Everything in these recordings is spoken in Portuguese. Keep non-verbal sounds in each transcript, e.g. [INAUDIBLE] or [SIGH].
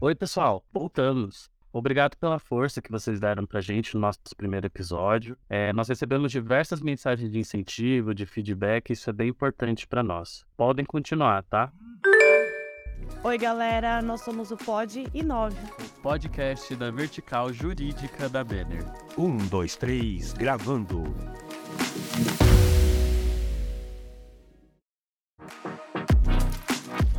Oi, pessoal, voltamos. Obrigado pela força que vocês deram pra gente no nosso primeiro episódio. É, nós recebemos diversas mensagens de incentivo, de feedback, isso é bem importante para nós. Podem continuar, tá? Oi, galera, nós somos o Pod e 9. Podcast da Vertical Jurídica da Banner. Um, dois, três, gravando.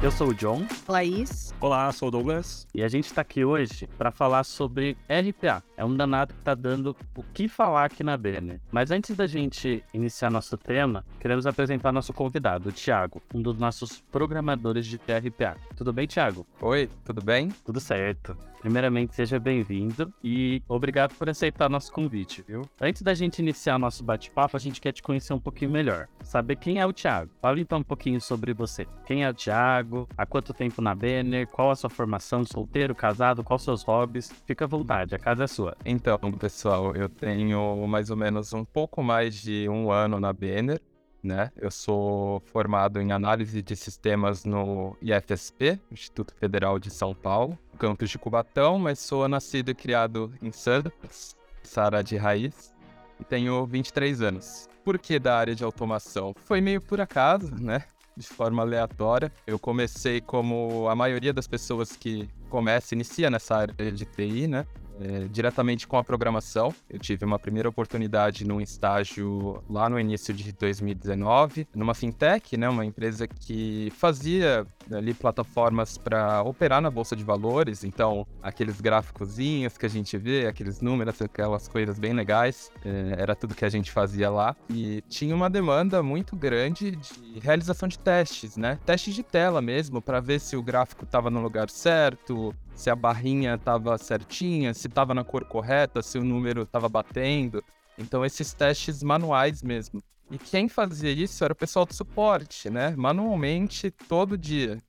Eu sou o John. Laís. Olá, sou o Douglas. E a gente está aqui hoje para falar sobre RPA. É um danado que está dando o que falar aqui na Banner. Mas antes da gente iniciar nosso tema, queremos apresentar nosso convidado, o Thiago, um dos nossos programadores de TRPA. Tudo bem, Thiago? Oi, tudo bem? Tudo certo. Primeiramente, seja bem-vindo e obrigado por aceitar nosso convite, viu? Antes da gente iniciar nosso bate-papo, a gente quer te conhecer um pouquinho melhor. Saber quem é o Thiago. Fala então um pouquinho sobre você. Quem é o Thiago? Há quanto tempo na Banner? Qual a sua formação? Solteiro, casado? Quais seus hobbies? Fica à vontade, a casa é sua. Então, pessoal, eu tenho mais ou menos um pouco mais de um ano na Banner. Né? Eu sou formado em análise de sistemas no IFSP, Instituto Federal de São Paulo, campus de Cubatão, mas sou nascido e criado em Santos, Sara de raiz, e tenho 23 anos. Por que da área de automação? Foi meio por acaso, né? De forma aleatória. Eu comecei como a maioria das pessoas que começa, inicia nessa área de TI, né? É, diretamente com a programação. Eu tive uma primeira oportunidade num estágio lá no início de 2019, numa fintech, né, uma empresa que fazia ali plataformas para operar na bolsa de valores. Então, aqueles gráficozinhos que a gente vê, aqueles números, aquelas coisas bem legais, é, era tudo que a gente fazia lá. E tinha uma demanda muito grande de realização de testes, né? Testes de tela mesmo, para ver se o gráfico estava no lugar certo, se a barrinha estava certinha, se estava na cor correta, se o número estava batendo. Então, esses testes manuais mesmo. E quem fazia isso era o pessoal do suporte, né? Manualmente, todo dia.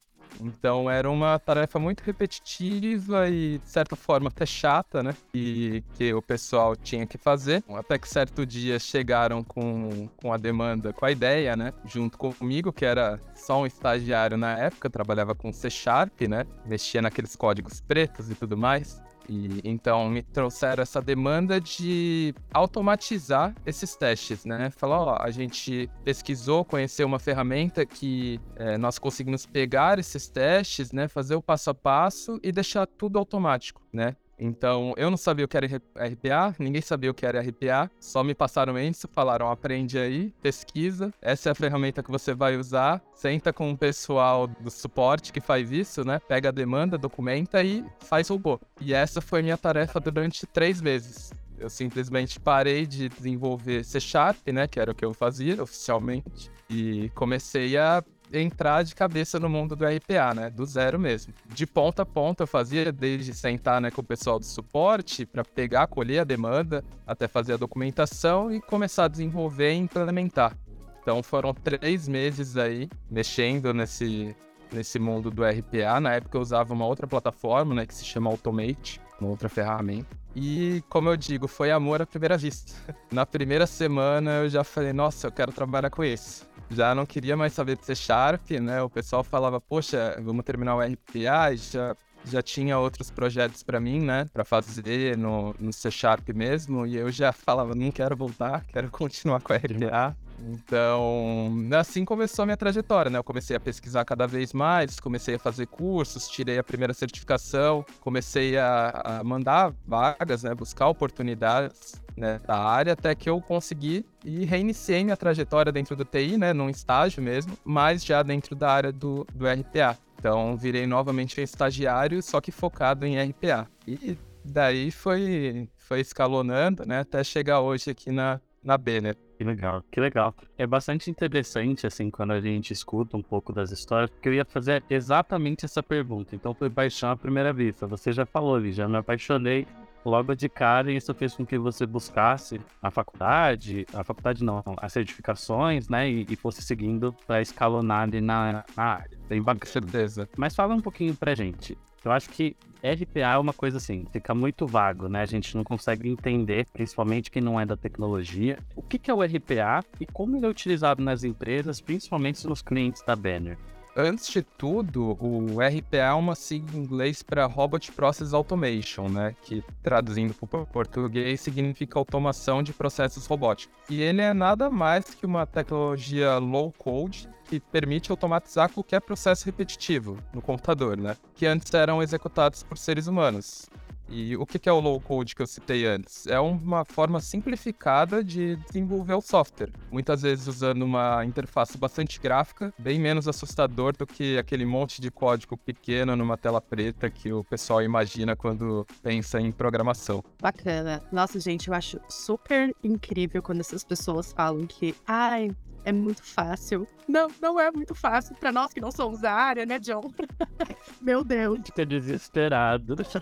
Então era uma tarefa muito repetitiva e, de certa forma, até chata, né? E que o pessoal tinha que fazer. Até que certo dia chegaram com, com a demanda, com a ideia, né? Junto comigo, que era só um estagiário na época, trabalhava com C Sharp, né? Mexia naqueles códigos pretos e tudo mais. E então me trouxeram essa demanda de automatizar esses testes, né? Falar, ó, a gente pesquisou, conheceu uma ferramenta que é, nós conseguimos pegar esses testes, né? Fazer o passo a passo e deixar tudo automático, né? Então, eu não sabia o que era RPA, ninguém sabia o que era RPA, só me passaram isso, falaram: aprende aí, pesquisa, essa é a ferramenta que você vai usar, senta com o pessoal do suporte que faz isso, né? Pega a demanda, documenta e faz robô. E essa foi minha tarefa durante três meses. Eu simplesmente parei de desenvolver C Sharp, né? Que era o que eu fazia oficialmente. E comecei a entrar de cabeça no mundo do RPA, né? Do zero mesmo. De ponta a ponta eu fazia desde sentar né, com o pessoal do suporte para pegar, colher a demanda, até fazer a documentação e começar a desenvolver e implementar. Então foram três meses aí mexendo nesse, nesse mundo do RPA. Na época eu usava uma outra plataforma, né, que se chama Automate, uma outra ferramenta. E, como eu digo, foi amor à primeira vista. [LAUGHS] Na primeira semana eu já falei, nossa, eu quero trabalhar com isso já não queria mais saber de C Sharp, né? O pessoal falava, poxa, vamos terminar o RPA, já já tinha outros projetos para mim, né, para fazer no, no C Sharp mesmo, e eu já falava, não quero voltar, quero continuar com a RPA. Então, assim começou a minha trajetória, né? Eu comecei a pesquisar cada vez mais, comecei a fazer cursos, tirei a primeira certificação, comecei a, a mandar vagas, né? Buscar oportunidades né, da área, até que eu consegui e reiniciei minha trajetória dentro do TI, né? Num estágio mesmo, mas já dentro da área do, do RPA. Então, virei novamente estagiário, só que focado em RPA. E daí foi, foi escalonando, né? Até chegar hoje aqui na, na Banner. Que legal, que legal. É bastante interessante, assim, quando a gente escuta um pouco das histórias, porque eu ia fazer exatamente essa pergunta. Então, foi paixão à primeira vista. Você já falou ali, já me apaixonei logo de cara e isso fez com que você buscasse a faculdade, a faculdade não, as certificações, né, e, e fosse seguindo para escalonar ali na, na área. Bem bacana. Certeza. Mas fala um pouquinho pra gente. Eu acho que RPA é uma coisa assim, fica muito vago, né? A gente não consegue entender, principalmente quem não é da tecnologia, o que, é o RPA e como ele é utilizado nas empresas, principalmente nos clientes da Banner. Antes de tudo, o RPA é uma sigla em inglês para Robot Process Automation, né? Que traduzindo para o português significa automação de processos robóticos. E ele é nada mais que uma tecnologia low code que permite automatizar qualquer processo repetitivo no computador, né? Que antes eram executados por seres humanos. E o que é o low code que eu citei antes? É uma forma simplificada de desenvolver o software, muitas vezes usando uma interface bastante gráfica, bem menos assustador do que aquele monte de código pequeno numa tela preta que o pessoal imagina quando pensa em programação. Bacana. Nossa, gente, eu acho super incrível quando essas pessoas falam que, ai, é muito fácil. Não, não é muito fácil para nós que não somos da área, né, John? [LAUGHS] Meu Deus. Fica desesperado. [LAUGHS]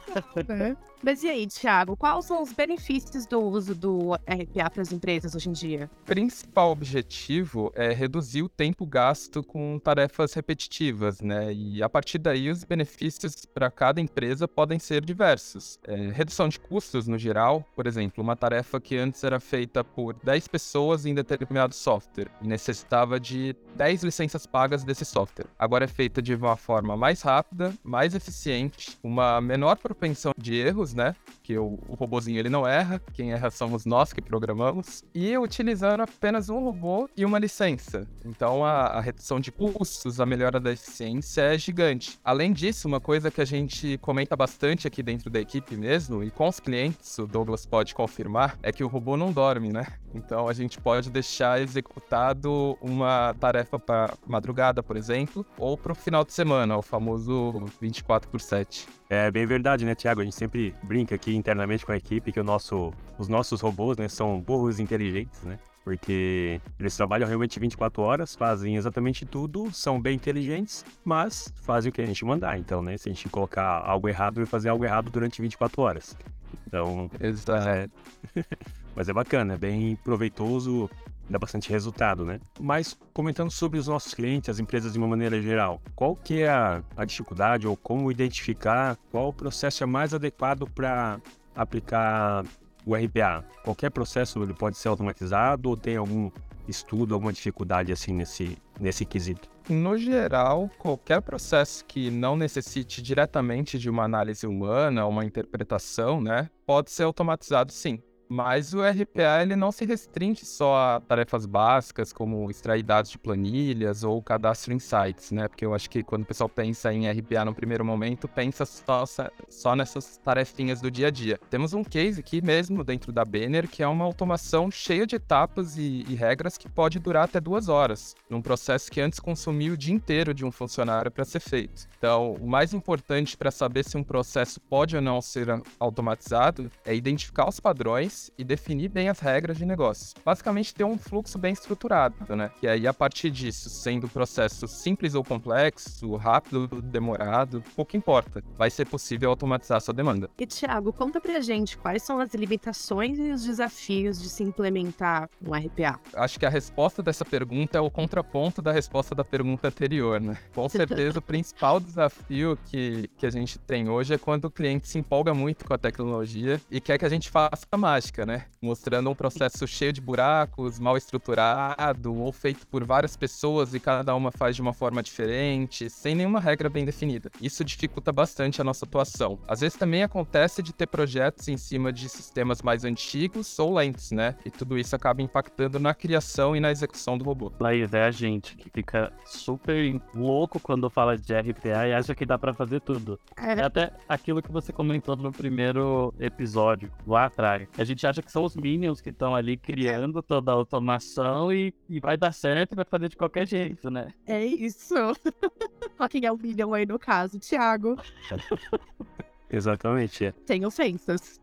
Né? Mas e aí, Thiago, quais são os benefícios do uso do RPA para as empresas hoje em dia? O principal objetivo é reduzir o tempo gasto com tarefas repetitivas, né? E a partir daí os benefícios para cada empresa podem ser diversos. É, redução de custos no geral, por exemplo, uma tarefa que antes era feita por 10 pessoas em determinado software e necessitava de 10 licenças pagas desse software. Agora é feita de uma forma mais rápida, mais eficiente, uma menor propensão de erros, né? Que o, o ele não erra, quem erra somos nós que programamos, e utilizando apenas um robô e uma licença. Então a, a redução de custos, a melhora da eficiência é gigante. Além disso, uma coisa que a gente comenta bastante aqui dentro da equipe mesmo, e com os clientes, o Douglas pode confirmar, é que o robô não dorme, né? Então a gente pode deixar executado uma tarefa para madrugada, por exemplo, ou para o final de semana, o famoso 24 por 7. É bem verdade, né, Tiago? A gente sempre brinca aqui internamente com a equipe que nosso, os nossos robôs né, são burros inteligentes, né? Porque eles trabalham realmente 24 horas, fazem exatamente tudo, são bem inteligentes, mas fazem o que a gente mandar. Então, né? Se a gente colocar algo errado, vai fazer algo errado durante 24 horas. Então, é... [LAUGHS] mas é bacana, é bem proveitoso, dá bastante resultado, né? Mas comentando sobre os nossos clientes, as empresas de uma maneira geral, qual que é a, a dificuldade ou como identificar qual o processo é mais adequado para aplicar o RPA? Qualquer processo ele pode ser automatizado ou tem algum estudo, alguma dificuldade assim nesse, nesse quesito? No geral, qualquer processo que não necessite diretamente de uma análise humana, uma interpretação, né, pode ser automatizado sim. Mas o RPA ele não se restringe só a tarefas básicas, como extrair dados de planilhas ou cadastro em sites, né? Porque eu acho que quando o pessoal pensa em RPA no primeiro momento, pensa só, só nessas tarefinhas do dia a dia. Temos um case aqui mesmo dentro da Banner, que é uma automação cheia de etapas e, e regras que pode durar até duas horas, num processo que antes consumia o dia inteiro de um funcionário para ser feito. Então, o mais importante para saber se um processo pode ou não ser automatizado é identificar os padrões e definir bem as regras de negócio. Basicamente, ter um fluxo bem estruturado, né? E aí, a partir disso, sendo o processo simples ou complexo, rápido, demorado, pouco importa. Vai ser possível automatizar sua demanda. E, Thiago, conta pra gente quais são as limitações e os desafios de se implementar um RPA. Acho que a resposta dessa pergunta é o contraponto da resposta da pergunta anterior, né? Com [LAUGHS] certeza, o principal desafio que, que a gente tem hoje é quando o cliente se empolga muito com a tecnologia e quer que a gente faça mágica né? Mostrando um processo cheio de buracos, mal estruturado, ou feito por várias pessoas e cada uma faz de uma forma diferente, sem nenhuma regra bem definida. Isso dificulta bastante a nossa atuação. Às vezes também acontece de ter projetos em cima de sistemas mais antigos ou lentos, né? E tudo isso acaba impactando na criação e na execução do robô. Laís, é a gente que fica super louco quando fala de RPA e acha que dá para fazer tudo. É. é até aquilo que você comentou no primeiro episódio, lá atrás. A gente gente acha que são os Minions que estão ali criando toda a automação e, e vai dar certo e vai fazer de qualquer jeito, né? É isso. [LAUGHS] Só quem é o Minion aí no caso, Thiago. Exatamente. É. Sem ofensas.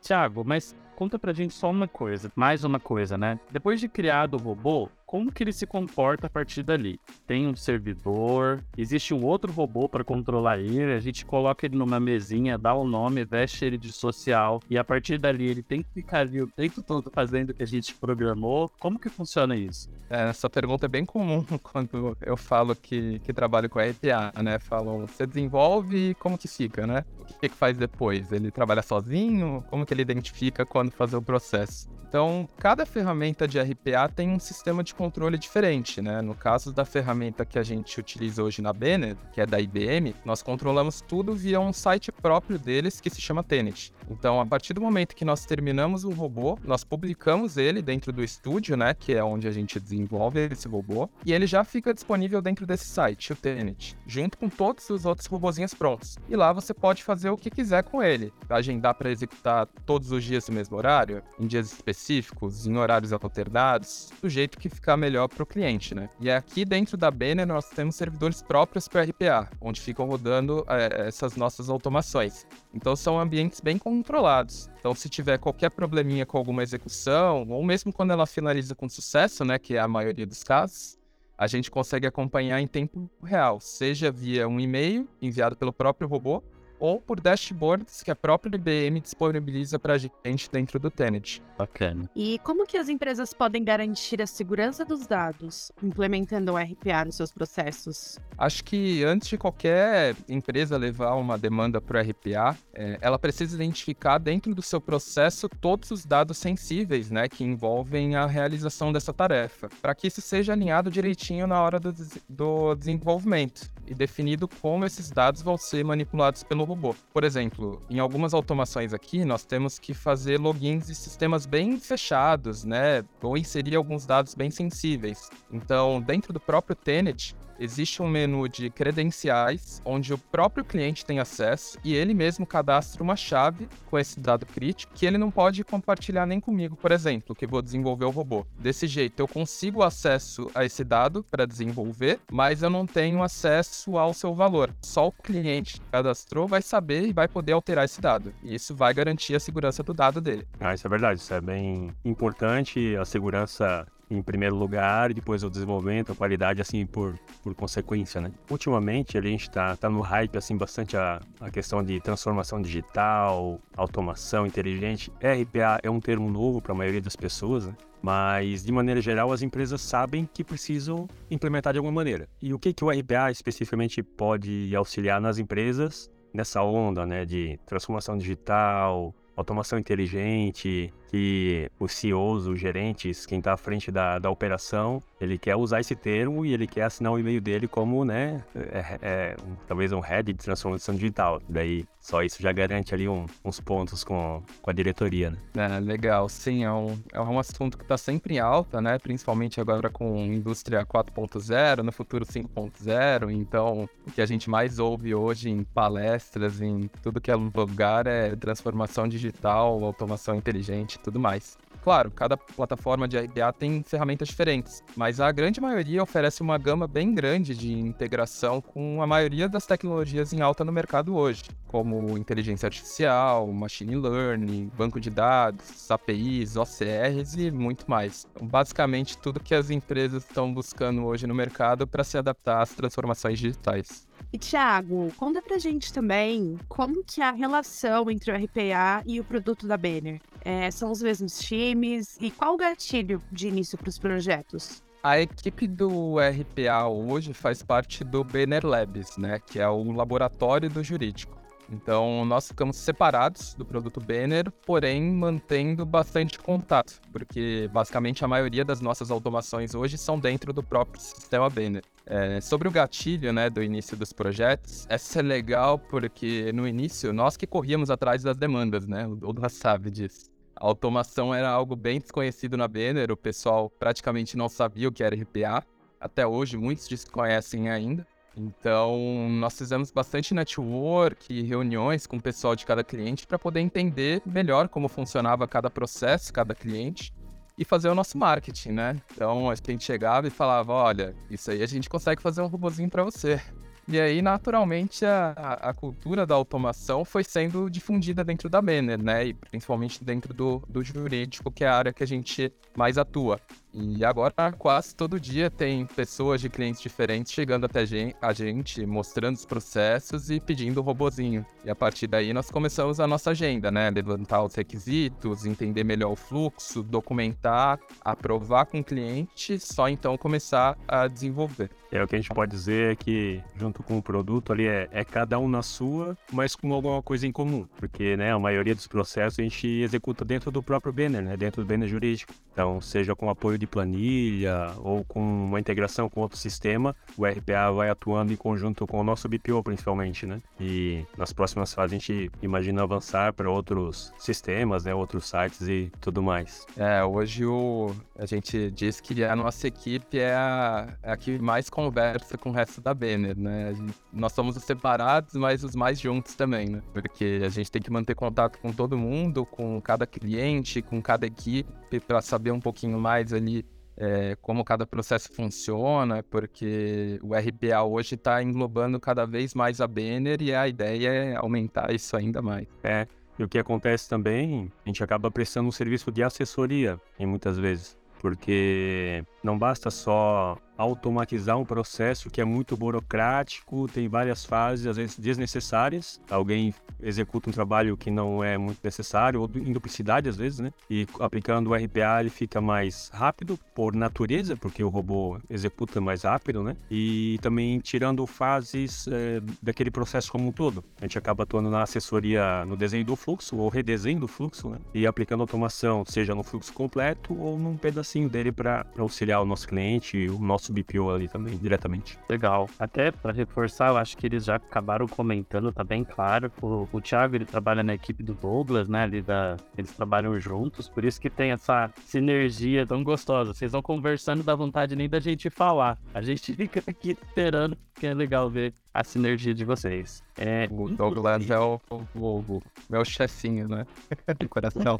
Thiago, mas conta pra gente só uma coisa, mais uma coisa, né? Depois de criado o robô, como que ele se comporta a partir dali. Tem um servidor, existe um outro robô para controlar ele, a gente coloca ele numa mesinha, dá o um nome, veste ele de social e a partir dali ele tem que ficar ali o tempo todo fazendo o que a gente programou. Como que funciona isso? É, essa pergunta é bem comum [LAUGHS] quando eu falo que, que trabalho com RPA, né? Falam, você desenvolve e como que fica, né? O que, que faz depois? Ele trabalha sozinho? Como que ele identifica quando quando fazer o processo. Então, cada ferramenta de RPA tem um sistema de controle diferente, né? No caso da ferramenta que a gente utiliza hoje na Bennett, que é da IBM, nós controlamos tudo via um site próprio deles que se chama Tenet. Então, a partir do momento que nós terminamos o robô, nós publicamos ele dentro do estúdio, né, que é onde a gente desenvolve esse robô, e ele já fica disponível dentro desse site, o Tenet, junto com todos os outros robozinhos prontos. E lá você pode fazer o que quiser com ele, agendar para executar todos os dias no horário, em dias específicos, em horários alternados, do jeito que ficar melhor para o cliente, né? E aqui dentro da Banner nós temos servidores próprios para RPA, onde ficam rodando é, essas nossas automações. Então são ambientes bem controlados. Então se tiver qualquer probleminha com alguma execução, ou mesmo quando ela finaliza com sucesso, né, que é a maioria dos casos, a gente consegue acompanhar em tempo real, seja via um e-mail enviado pelo próprio robô, ou por dashboards que a própria IBM disponibiliza para a gente dentro do Tenet. Bacana. E como que as empresas podem garantir a segurança dos dados implementando o RPA nos seus processos? Acho que antes de qualquer empresa levar uma demanda para o RPA, é, ela precisa identificar dentro do seu processo todos os dados sensíveis, né, que envolvem a realização dessa tarefa, para que isso seja alinhado direitinho na hora do, do desenvolvimento e definido como esses dados vão ser manipulados pelo robô. Por exemplo, em algumas automações aqui, nós temos que fazer logins de sistemas bem fechados, né? Ou inserir alguns dados bem sensíveis. Então, dentro do próprio Tenet, existe um menu de credenciais onde o próprio cliente tem acesso e ele mesmo cadastra uma chave com esse dado crítico que ele não pode compartilhar nem comigo, por exemplo, que vou desenvolver o robô. Desse jeito, eu consigo acesso a esse dado para desenvolver, mas eu não tenho acesso ao seu valor. Só o cliente que cadastrou vai saber e vai poder alterar esse dado. E isso vai garantir a segurança do dado dele. Ah, isso é verdade. Isso é bem importante. A segurança em primeiro lugar e depois o desenvolvimento, a qualidade, assim, por, por consequência, né? Ultimamente, a gente tá, tá no hype, assim, bastante a, a questão de transformação digital, automação inteligente. RPA é um termo novo para a maioria das pessoas, né? Mas, de maneira geral, as empresas sabem que precisam implementar de alguma maneira. E o que, que o RPA especificamente pode auxiliar nas empresas nessa onda, né, de transformação digital, automação inteligente, que os CEOs, os gerentes, quem está à frente da, da operação, ele quer usar esse termo e ele quer assinar o e-mail dele como, né, é, é, talvez um head de transformação digital. Daí só isso já garante ali um, uns pontos com, com a diretoria, né? É, legal, sim, é um, é um assunto que está sempre em alta, né, principalmente agora com indústria 4.0, no futuro 5.0, então o que a gente mais ouve hoje em palestras, em tudo que é lugar é transformação digital, automação inteligente, tudo mais. Claro, cada plataforma de RPA tem ferramentas diferentes, mas a grande maioria oferece uma gama bem grande de integração com a maioria das tecnologias em alta no mercado hoje, como inteligência artificial, machine learning, banco de dados, APIs, OCRs e muito mais. Então, basicamente, tudo que as empresas estão buscando hoje no mercado para se adaptar às transformações digitais. E Thiago, conta pra gente também como que é a relação entre o RPA e o produto da Banner. É, são os mesmos times e qual o gatilho de início para os projetos? A equipe do RPA hoje faz parte do Banner Labs, né, que é o laboratório do jurídico. Então, nós ficamos separados do produto Banner, porém mantendo bastante contato, porque basicamente a maioria das nossas automações hoje são dentro do próprio sistema Banner. É, sobre o gatilho né, do início dos projetos, essa é legal porque no início nós que corríamos atrás das demandas, né? O Douglas sabe disso. A automação era algo bem desconhecido na Banner, o pessoal praticamente não sabia o que era RPA. Até hoje, muitos desconhecem ainda. Então, nós fizemos bastante network e reuniões com o pessoal de cada cliente para poder entender melhor como funcionava cada processo, cada cliente e fazer o nosso marketing, né? Então, a gente chegava e falava: olha, isso aí a gente consegue fazer um robozinho para você. E aí, naturalmente, a, a, cultura da automação foi sendo difundida dentro da Banner, né? E principalmente dentro do, do jurídico, que é a área que a gente mais atua. E agora, quase todo dia, tem pessoas de clientes diferentes chegando até a gente, mostrando os processos e pedindo o robozinho. E a partir daí, nós começamos a nossa agenda, né? Levantar os requisitos, entender melhor o fluxo, documentar, aprovar com o cliente, só então começar a desenvolver. É, o que a gente pode dizer é que, junto com o produto ali é, é cada um na sua, mas com alguma coisa em comum, porque né, a maioria dos processos a gente executa dentro do próprio banner, né, dentro do banner jurídico. Então, seja com apoio de planilha ou com uma integração com outro sistema, o RPA vai atuando em conjunto com o nosso BPO principalmente, né? E nas próximas fases a gente imagina avançar para outros sistemas, né, outros sites e tudo mais. É, hoje o, a gente diz que a nossa equipe é a, é a que mais conversa com o resto da Banner, né? Gente, nós somos os separados, mas os mais juntos também, né? Porque a gente tem que manter contato com todo mundo, com cada cliente, com cada equipe, para saber um pouquinho mais ali é, como cada processo funciona, porque o RPA hoje está englobando cada vez mais a Banner e a ideia é aumentar isso ainda mais. É, e o que acontece também, a gente acaba prestando um serviço de assessoria, em muitas vezes, porque não basta só automatizar um processo que é muito burocrático, tem várias fases, às vezes desnecessárias. Alguém executa um trabalho que não é muito necessário, ou em duplicidade às vezes, né? E aplicando o RPA ele fica mais rápido, por natureza, porque o robô executa mais rápido, né? E também tirando fases é, daquele processo como um todo. A gente acaba atuando na assessoria no desenho do fluxo, ou redesenho do fluxo, né? E aplicando automação, seja no fluxo completo ou num pedacinho dele para auxiliar o nosso cliente, o nosso BPO ali também, diretamente. Legal. Até para reforçar, eu acho que eles já acabaram comentando, tá bem claro. O, o Thiago, ele trabalha na equipe do Douglas, né? Ali da, eles trabalham juntos, por isso que tem essa sinergia tão gostosa. Vocês vão conversando, dá vontade nem da gente falar. A gente [LAUGHS] fica aqui esperando, que é legal ver a sinergia de vocês. É, o Douglas é o, o, o meu chefinho, né? [LAUGHS] De coração.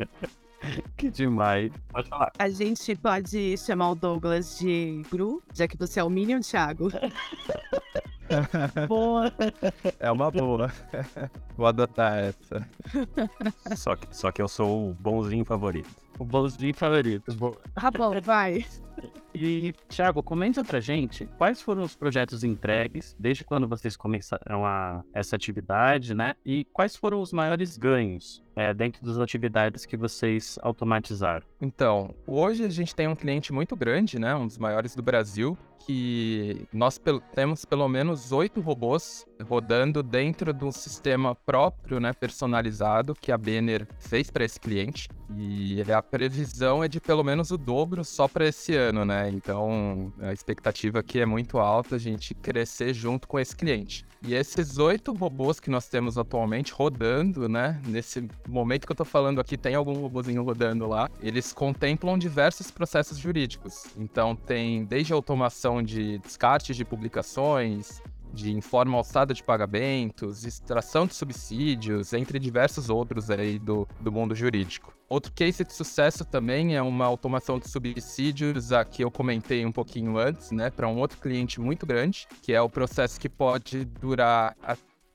[LAUGHS] [LAUGHS] que demais. Pode falar. A gente pode chamar o Douglas de Gru, já que você é o Minion, Thiago. [LAUGHS] boa. É uma boa. [LAUGHS] Vou adotar essa. Só que, só que eu sou o bonzinho favorito. O bonzinho favorito. Boa. Tá bom, vai. E, Thiago, comenta pra gente quais foram os projetos entregues desde quando vocês começaram a, essa atividade, né? E quais foram os maiores ganhos é, dentro das atividades que vocês automatizaram? Então, hoje a gente tem um cliente muito grande, né? Um dos maiores do Brasil, que nós temos pelo menos oito robôs rodando dentro de um sistema próprio, né, personalizado, que a Banner fez para esse cliente. E a previsão é de pelo menos o dobro só para esse ano, né? Então a expectativa aqui é muito alta, a gente crescer junto com esse cliente. E esses oito robôs que nós temos atualmente rodando, né? Nesse momento que eu tô falando aqui, tem algum robôzinho rodando lá. Eles contemplam diversos processos jurídicos. Então tem desde automação de descarte de publicações, de informa alçada de pagamentos, extração de subsídios, entre diversos outros aí do, do mundo jurídico. Outro case de sucesso também é uma automação de subsídios, a que eu comentei um pouquinho antes, né, para um outro cliente muito grande, que é o processo que pode durar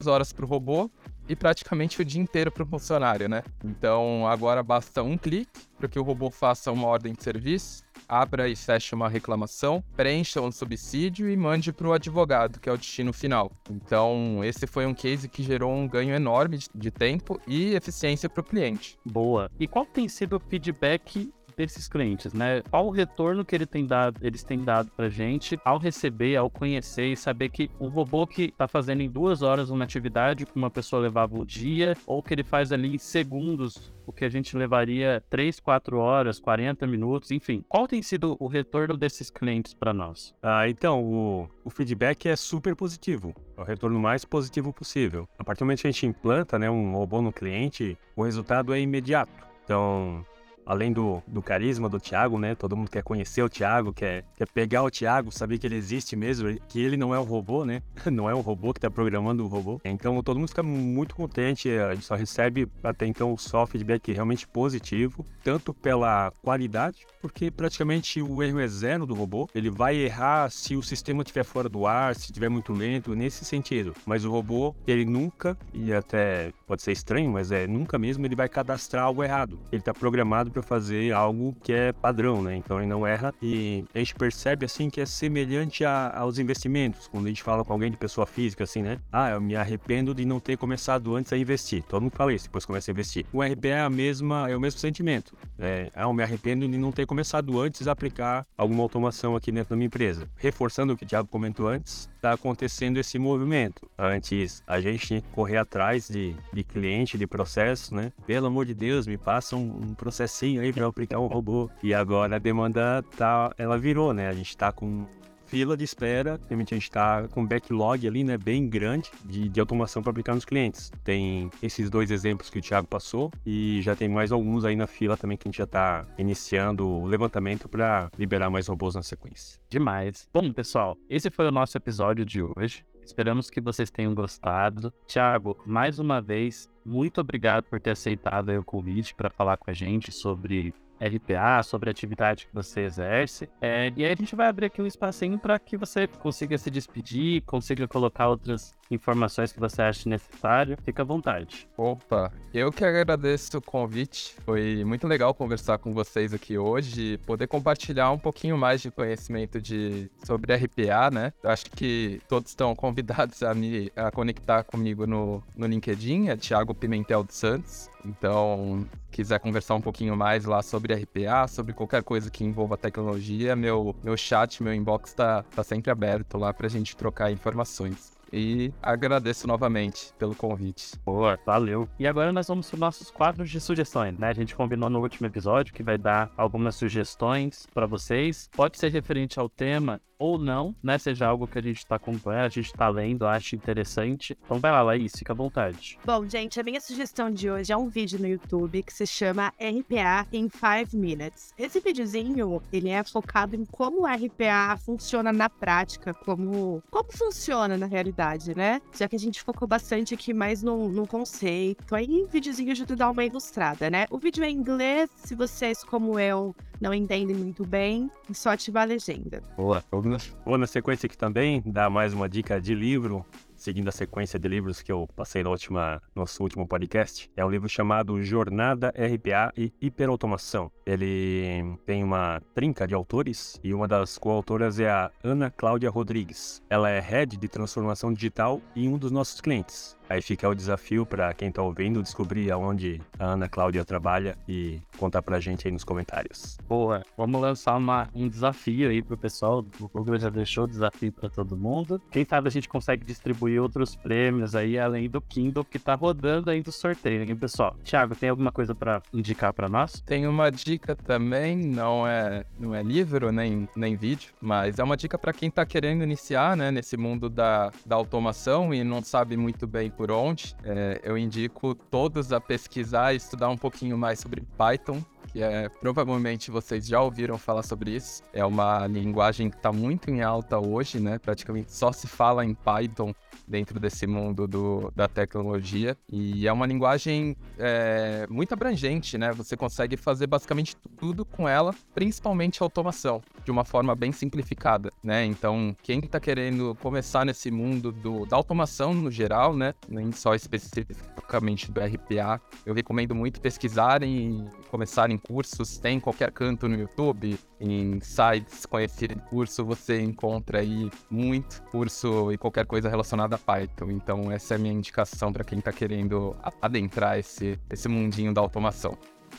horas para o robô e praticamente o dia inteiro para o funcionário, né? Então agora basta um clique para que o robô faça uma ordem de serviço, abra e feche uma reclamação, preencha um subsídio e mande para o advogado, que é o destino final. Então, esse foi um case que gerou um ganho enorme de tempo e eficiência para o cliente. Boa. E qual tem sido o feedback desses clientes, né? Qual o retorno que ele tem dado, eles têm dado pra gente ao receber, ao conhecer e saber que um robô que tá fazendo em duas horas uma atividade que uma pessoa levava um dia, ou que ele faz ali em segundos o que a gente levaria 3, 4 horas, 40 minutos, enfim. Qual tem sido o retorno desses clientes para nós? Ah, então, o, o feedback é super positivo. É o retorno mais positivo possível. A partir do momento que a gente implanta né, um robô no cliente, o resultado é imediato. Então, além do, do carisma do Thiago, né? Todo mundo quer conhecer o Thiago, quer, quer pegar o Thiago, saber que ele existe mesmo, que ele não é um robô, né? [LAUGHS] Não é um robô que está programando o robô. Então todo mundo fica muito contente, a gente só recebe até então só feedback realmente positivo, tanto pela qualidade, porque praticamente o erro é zero do robô. Ele vai errar se o sistema estiver fora do ar, se estiver muito lento, nesse sentido. Mas o robô, ele nunca, e até pode ser estranho, mas é nunca mesmo, ele vai cadastrar algo errado. Ele está programado para fazer algo que é padrão, né? Então ele não erra e a gente percebe assim que é semelhante a, aos investimentos. Quando a gente fala com alguém de pessoa física, assim, né? Ah, eu me arrependo de não ter começado antes a investir. Todo mundo fala isso, depois começa a investir. O RPA é a mesma, é o mesmo sentimento. É, ah, eu me arrependo de não ter começado antes a aplicar alguma automação aqui dentro da minha empresa. Reforçando o que o Thiago comentou antes, está acontecendo esse movimento. Antes, a gente tinha que correr atrás de, de cliente, de processo, né? Pelo amor de Deus, me passa um, um processinho aí para aplicar um robô. E agora a demanda tá, ela virou, né? A gente está com fila de espera, a gente está com um backlog ali, né, bem grande de, de automação para aplicar nos clientes. Tem esses dois exemplos que o Thiago passou e já tem mais alguns aí na fila também que a gente já está iniciando o levantamento para liberar mais robôs na sequência. Demais. Bom, pessoal, esse foi o nosso episódio de hoje. Esperamos que vocês tenham gostado. Thiago, mais uma vez, muito obrigado por ter aceitado o convite para falar com a gente sobre RPA, sobre a atividade que você exerce. É, e aí a gente vai abrir aqui um espacinho para que você consiga se despedir, consiga colocar outras informações que você acha necessário. Fica à vontade. Opa, eu que agradeço o convite. Foi muito legal conversar com vocês aqui hoje, poder compartilhar um pouquinho mais de conhecimento de sobre RPA, né? Acho que todos estão convidados a me a conectar comigo no, no LinkedIn, é Thiago Pimentel dos Santos. Então, quiser conversar um pouquinho mais lá sobre RPA, sobre qualquer coisa que envolva tecnologia, meu, meu chat, meu inbox está tá sempre aberto lá para a gente trocar informações. E agradeço novamente pelo convite. Boa, valeu. E agora nós vamos para os nossos quadros de sugestões, né? A gente combinou no último episódio que vai dar algumas sugestões para vocês. Pode ser referente ao tema ou não, né? Seja algo que a gente está acompanhando, a gente está lendo, acha interessante. Então vai lá, Laís, fica à vontade. Bom, gente, a minha sugestão de hoje é um vídeo no YouTube que se chama RPA in 5 Minutes. Esse videozinho, ele é focado em como o RPA funciona na prática, como, como funciona na realidade, né? Já que a gente focou bastante aqui mais no, no conceito. Aí, o videozinho ajuda a dar uma ilustrada, né? O vídeo é em inglês, se vocês, como eu, não entendem muito bem, é só ativar a legenda. Boa, Vou na sequência aqui também, dar mais uma dica de livro seguindo a sequência de livros que eu passei no última, nosso último podcast, é um livro chamado Jornada RPA e Hiperautomação. Ele tem uma trinca de autores e uma das coautoras é a Ana Cláudia Rodrigues. Ela é head de transformação digital e um dos nossos clientes. Aí fica o desafio para quem está ouvindo descobrir aonde a Ana Cláudia trabalha e contar para a gente aí nos comentários. Boa, vamos lançar uma, um desafio aí pro pessoal. O Google já deixou o desafio para todo mundo. Quem sabe a gente consegue distribuir outros prêmios aí além do Kindle que está rodando aí do sorteio, hein, pessoal? Thiago, tem alguma coisa para indicar para nós? Tem uma dica também, não é, não é livro nem, nem vídeo, mas é uma dica para quem está querendo iniciar, né, nesse mundo da, da automação e não sabe muito bem por onde, é, eu indico todos a pesquisar e estudar um pouquinho mais sobre Python, que é provavelmente vocês já ouviram falar sobre isso. É uma linguagem que está muito em alta hoje, né? Praticamente só se fala em Python dentro desse mundo do, da tecnologia. E é uma linguagem é, muito abrangente, né? Você consegue fazer basicamente tudo com ela, principalmente automação, de uma forma bem simplificada, né? Então, quem está querendo começar nesse mundo do, da automação no geral, né? Nem só especificamente do RPA, eu recomendo muito pesquisarem e começarem cursos. Tem em qualquer canto no YouTube, em sites conhecidos de curso, você encontra aí muito curso e qualquer coisa relacionada a Python. Então, essa é a minha indicação para quem está querendo adentrar esse, esse mundinho da automação.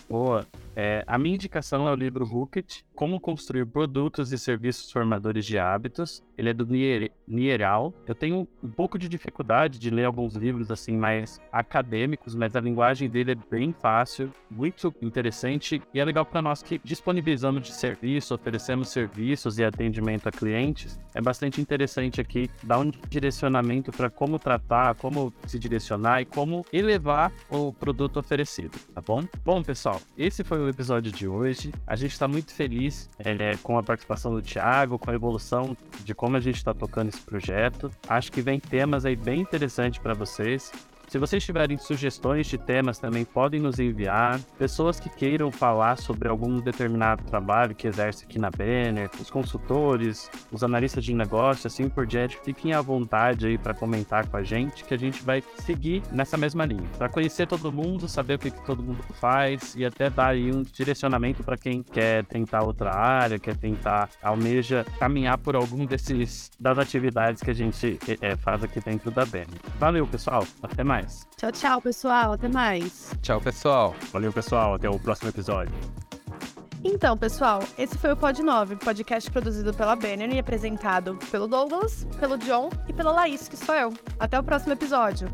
Boa. É, a minha indicação é o livro Hooked, Como Construir Produtos e Serviços Formadores de Hábitos. Ele é do Nier, Nieral. Eu tenho um pouco de dificuldade de ler alguns livros assim mais acadêmicos, mas a linguagem dele é bem fácil, muito interessante e é legal para nós que disponibilizamos de serviço, oferecemos serviços e atendimento a clientes. É bastante interessante aqui dar um direcionamento para como tratar, como se direcionar e como elevar o produto oferecido, tá bom? Bom, pessoal, esse foi o episódio de hoje. A gente está muito feliz é, com a participação do Thiago, com a evolução de como a gente está tocando esse projeto. Acho que vem temas aí bem interessantes para vocês. Se vocês tiverem sugestões de temas também podem nos enviar. Pessoas que queiram falar sobre algum determinado trabalho que exerce aqui na Banner, os consultores, os analistas de negócio, assim por diante, fiquem à vontade aí para comentar com a gente, que a gente vai seguir nessa mesma linha. Para conhecer todo mundo, saber o que, que, todo mundo faz e até dar aí um direcionamento para quem quer tentar outra área, quer tentar, almeja caminhar por algum desses das atividades que a gente é, faz aqui dentro da Banner. Valeu, pessoal. Até mais mais. Tchau, tchau, pessoal. Até mais. Tchau, pessoal. Valeu, pessoal. Até o próximo episódio. Então, pessoal, esse foi o Pod 9, podcast produzido pela Banner e apresentado pelo Douglas, pelo John e pela Laís, que sou eu. Até o próximo episódio.